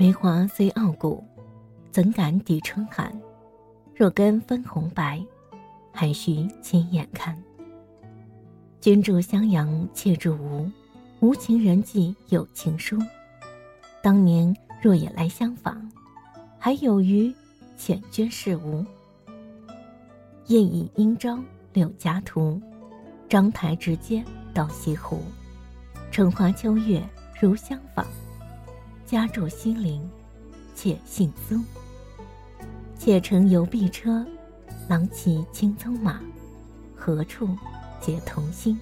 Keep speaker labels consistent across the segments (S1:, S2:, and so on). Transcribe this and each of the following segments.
S1: 梅花虽傲骨，怎敢抵春寒？若根分红白，还需亲眼看。君住襄阳，妾住吴，无情人寄有情书。当年若也来相访，还有余缱绻事无？夜已应朝柳家图，章台直接到西湖。春花秋月如相访。家住西陵，妾姓苏。妾乘游碧车，郎骑青骢马，何处解同心？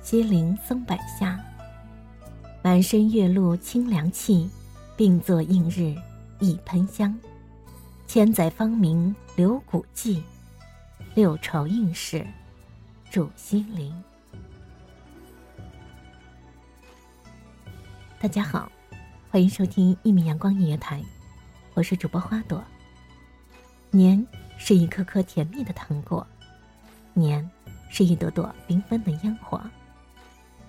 S1: 西陵松柏下，满身月露清凉气，并作映日一喷香。千载芳名留古迹，六朝应试住西陵。大家好，欢迎收听一米阳光音乐台，我是主播花朵。年是一颗颗甜蜜的糖果，年是一朵朵缤纷的烟火，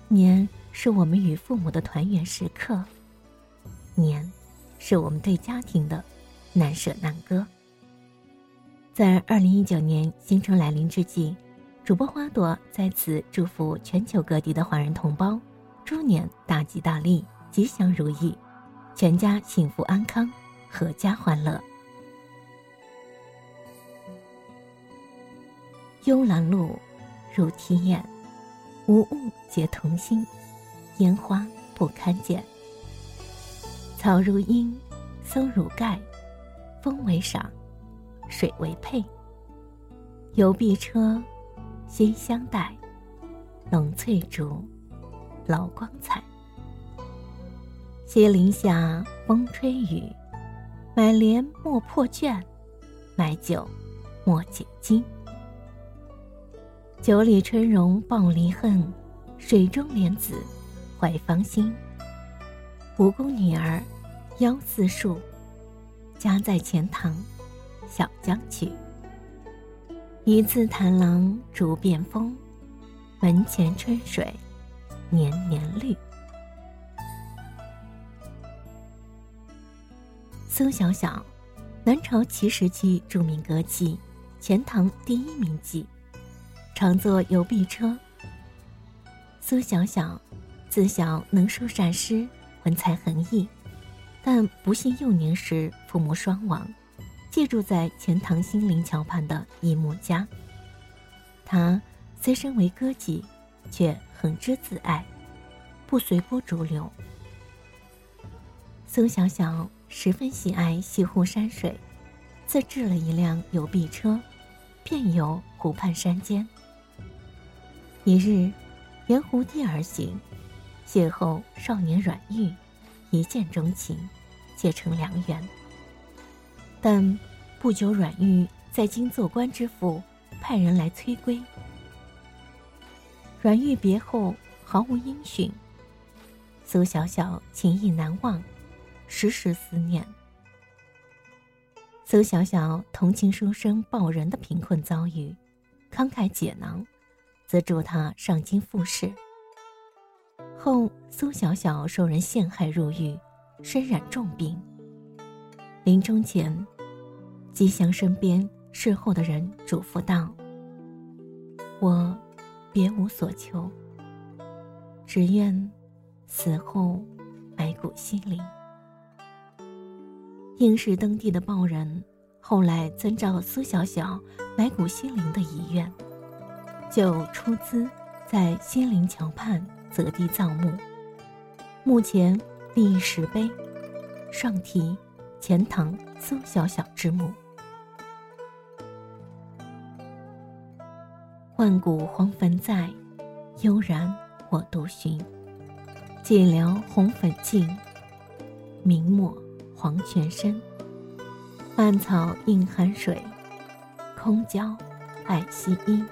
S1: 年是我们与父母的团圆时刻，年是我们对家庭的难舍难割。在二零一九年新春来临之际，主播花朵在此祝福全球各地的华人同胞，猪年大吉大利。吉祥如意，全家幸福安康，阖家欢乐。幽兰露，如啼燕，无物结同心，烟花不堪见。草如茵，松如盖，风为赏，水为佩。游碧车，心相待，冷翠竹，老光彩。西林下，风吹雨，买莲莫破卷，买酒莫解襟。酒里春容报离恨，水中莲子怀芳心。吴宫女儿腰似树，家在钱塘小江曲。一次弹郎逐遍风，门前春水年年绿。苏小小，南朝齐时期著名歌妓，钱塘第一名妓，常坐游碧车。苏小小，自小能书善诗，文才横溢，但不幸幼年时父母双亡，寄住在钱塘新林桥畔的一木家。他虽身为歌妓，却很知自爱，不随波逐流。苏小小。十分喜爱西湖山水，自制了一辆游碧车，遍游湖畔山间。一日，沿湖堤而行，邂逅少年阮玉，一见钟情，结成良缘。但不久，阮玉在京做官之父派人来催归。阮玉别后毫无音讯，苏小小情意难忘。时时思念。苏小小同情书生抱人的贫困遭遇，慷慨解囊，资助他上京复试。后苏小小受人陷害入狱，身染重病。临终前，吉祥身边侍候的人嘱咐道：“我别无所求，只愿死后埋骨西陵。”应是登第的报人，后来遵照苏小小埋骨西陵的遗愿，就出资在西陵桥畔择地葬墓。墓前立石碑，上题“钱塘苏小小之墓”。万古黄坟在，悠然我独寻。寂寥红粉尽，明末。黄泉深，蔓草映寒水，空娇爱惜衣。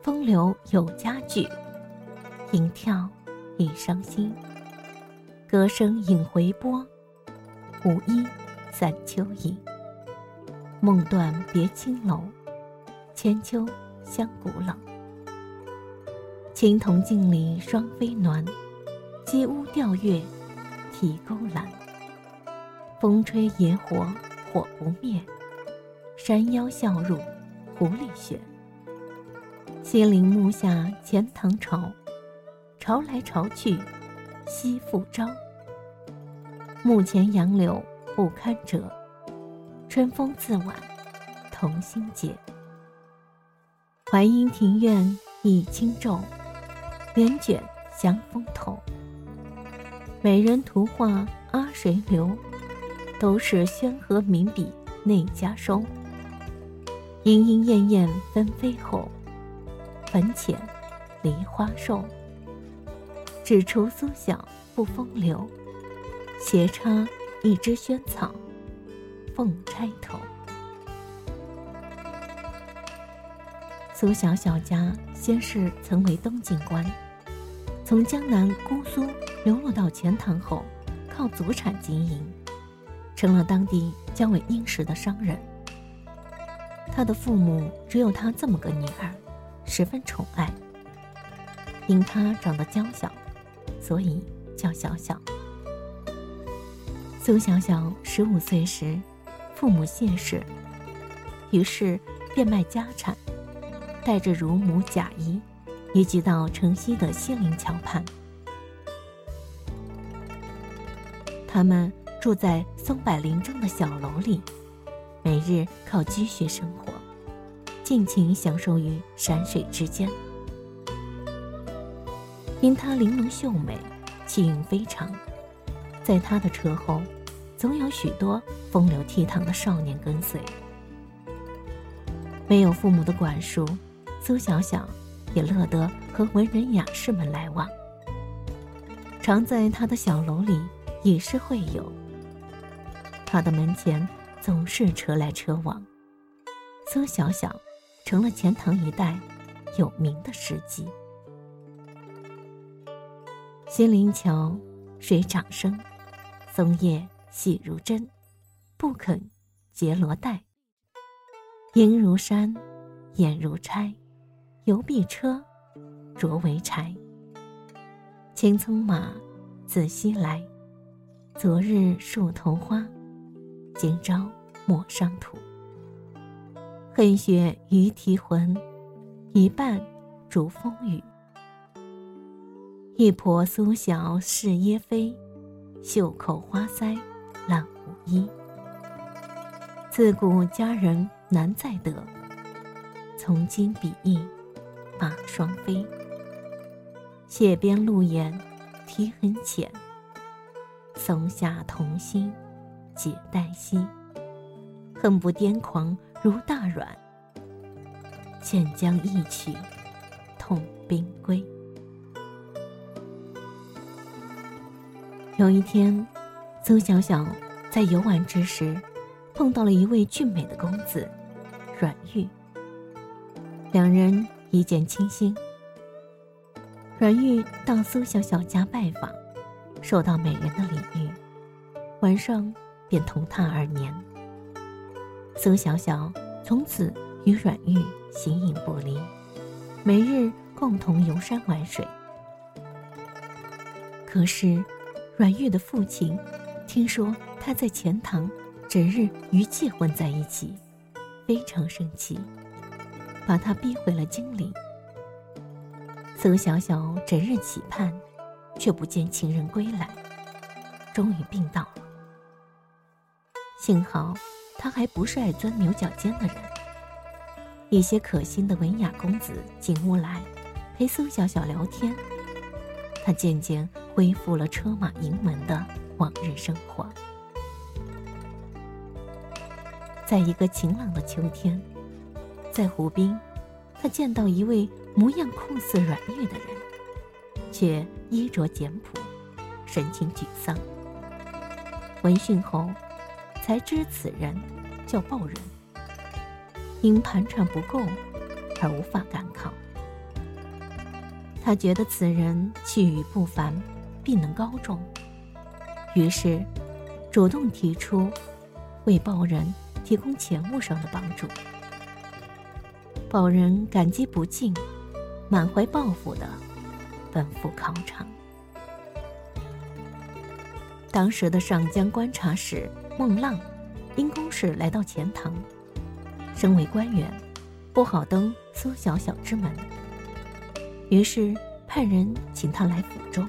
S1: 风流有佳句，吟跳已伤心。歌声引回波，舞衣散秋意。梦断别青楼，千秋香古冷。青铜镜里双飞鸾，鸡屋钓月提钩栏。风吹野火，火不灭；山妖笑入，狐狸穴。西陵墓下钱塘潮，潮来潮去，夕复朝。墓前杨柳不堪折，春风自晚同心结。淮阴庭院一轻皱，帘卷香风透。美人图画阿谁留？都是宣和名笔内家收。莺莺燕燕纷飞后，坟前梨花瘦。只除苏小不风流，斜插一枝萱草，凤钗头。苏小小家先是曾为东京官，从江南姑苏流落到钱塘后，靠祖产经营。成了当地较为殷实的商人。他的父母只有他这么个女儿，十分宠爱。因她长得娇小，所以叫小小。苏小小十五岁时，父母谢世，于是变卖家产，带着乳母贾姨，移居到城西的西陵桥畔。他们。住在松柏林中的小楼里，每日靠积蓄生活，尽情享受于山水之间。因她玲珑秀美，气韵非常，在她的车后，总有许多风流倜傥的少年跟随。没有父母的管束，苏小小也乐得和文人雅士们来往，常在他的小楼里以诗会友。他的门前总是车来车往，苏小小成了钱塘一带有名的诗妓。西林桥水涨声，松叶细如针，不肯结罗带。莺如山，眼如钗，游碧车，着为柴。青葱马，自西来，昨日树头花。今朝莫伤土，恨雪于啼魂，一半逐风雨。一婆苏小是耶飞，袖口花腮烂无衣。自古佳人难再得，从今比翼马双飞。谢边路眼啼很浅，松下同心。解黛兮，恨不癫狂如大阮。欠将一曲，痛兵归。有一天，邹小小在游玩之时，碰到了一位俊美的公子，阮玉。两人一见倾心。阮玉到苏小小家拜访，受到美人的礼遇。晚上便同他而眠。苏小小从此与阮玉形影不离，每日共同游山玩水。可是，阮玉的父亲听说他在钱塘整日与妾混在一起，非常生气，把他逼回了京里。苏小小整日期盼，却不见情人归来，终于病倒了。幸好他还不是爱钻牛角尖的人。一些可心的文雅公子进屋来，陪苏小小聊天，他渐渐。恢复了车马盈门的往日生活。在一个晴朗的秋天，在湖边，他见到一位模样酷似阮玉的人，却衣着简朴，神情沮丧。闻讯后，才知此人叫鲍人，因盘缠不够而无法赶考。他觉得此人气宇不凡。必能高中，于是主动提出为报人提供钱物上的帮助。报人感激不尽，满怀抱负的奔赴考场。当时的上江观察使孟浪因公事来到钱塘，身为官员，不好登苏小小之门，于是派人请他来府中。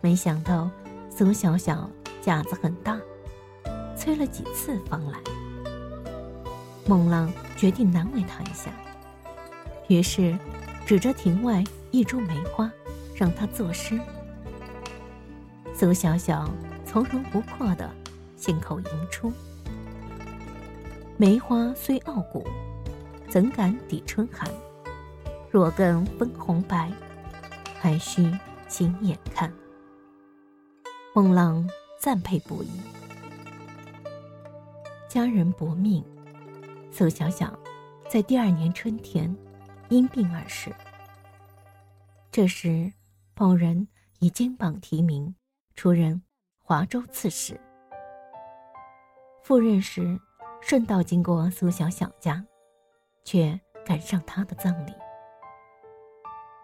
S1: 没想到苏小小架子很大，催了几次方来。孟浪决定难为他一下，于是指着庭外一株梅花，让他作诗。苏小小从容不迫的信口吟出：“梅花虽傲骨，怎敢抵春寒？若更分红白，还需亲眼看。”孟浪赞佩不已。家人薄命，苏小小在第二年春天因病而逝。这时，某人以金榜题名，出任华州刺史。赴任时，顺道经过苏小小家，却赶上他的葬礼。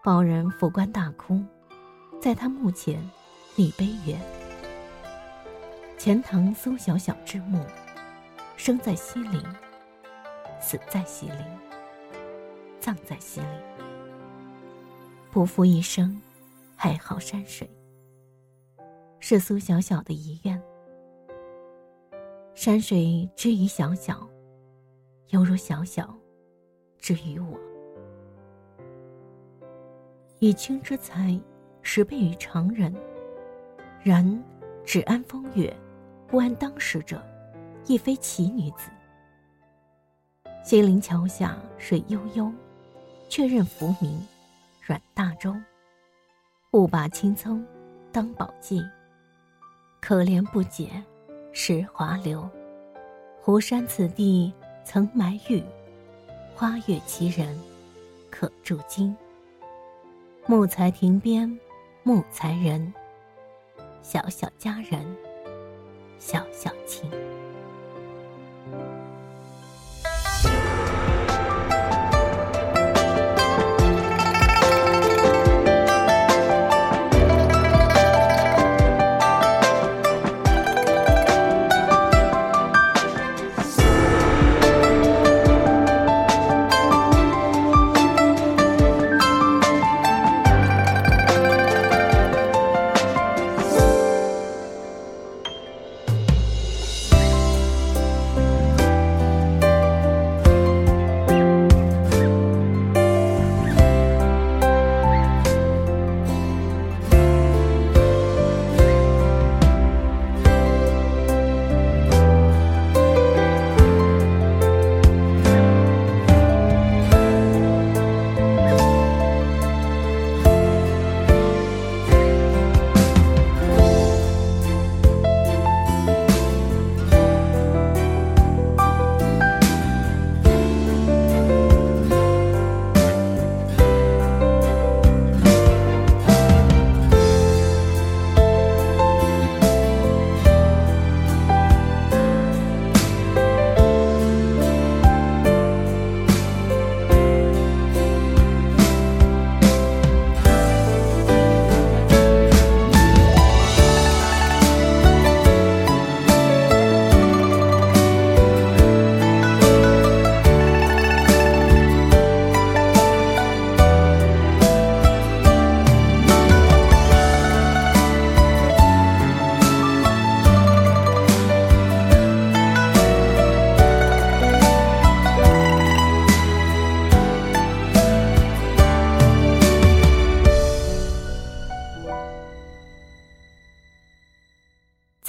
S1: 报人副官大哭，在他墓前立碑曰。钱塘苏小小之墓，生在西陵，死在西陵，葬在西陵。不负一生，爱好山水，是苏小小的遗愿。山水之于小小，犹如小小之于我。以清之才，十倍于常人，然只安风月。不安当时者，亦非奇女子。西陵桥下水悠悠，却任浮名软大舟。误把青葱当宝髻，可怜不解是华流。湖山此地曾埋玉，花月其人可铸金。木材亭边木材人，小小佳人。小小情。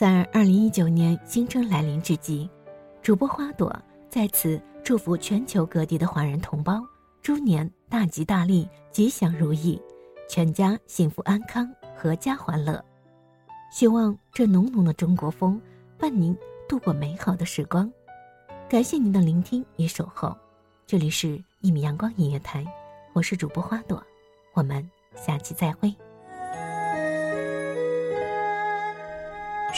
S1: 在二零一九年新春来临之际，主播花朵在此祝福全球各地的华人同胞，猪年大吉大利，吉祥如意，全家幸福安康，阖家欢乐。希望这浓浓的中国风伴您度过美好的时光。感谢您的聆听与守候，这里是一米阳光音乐台，我是主播花朵，我们下期再会。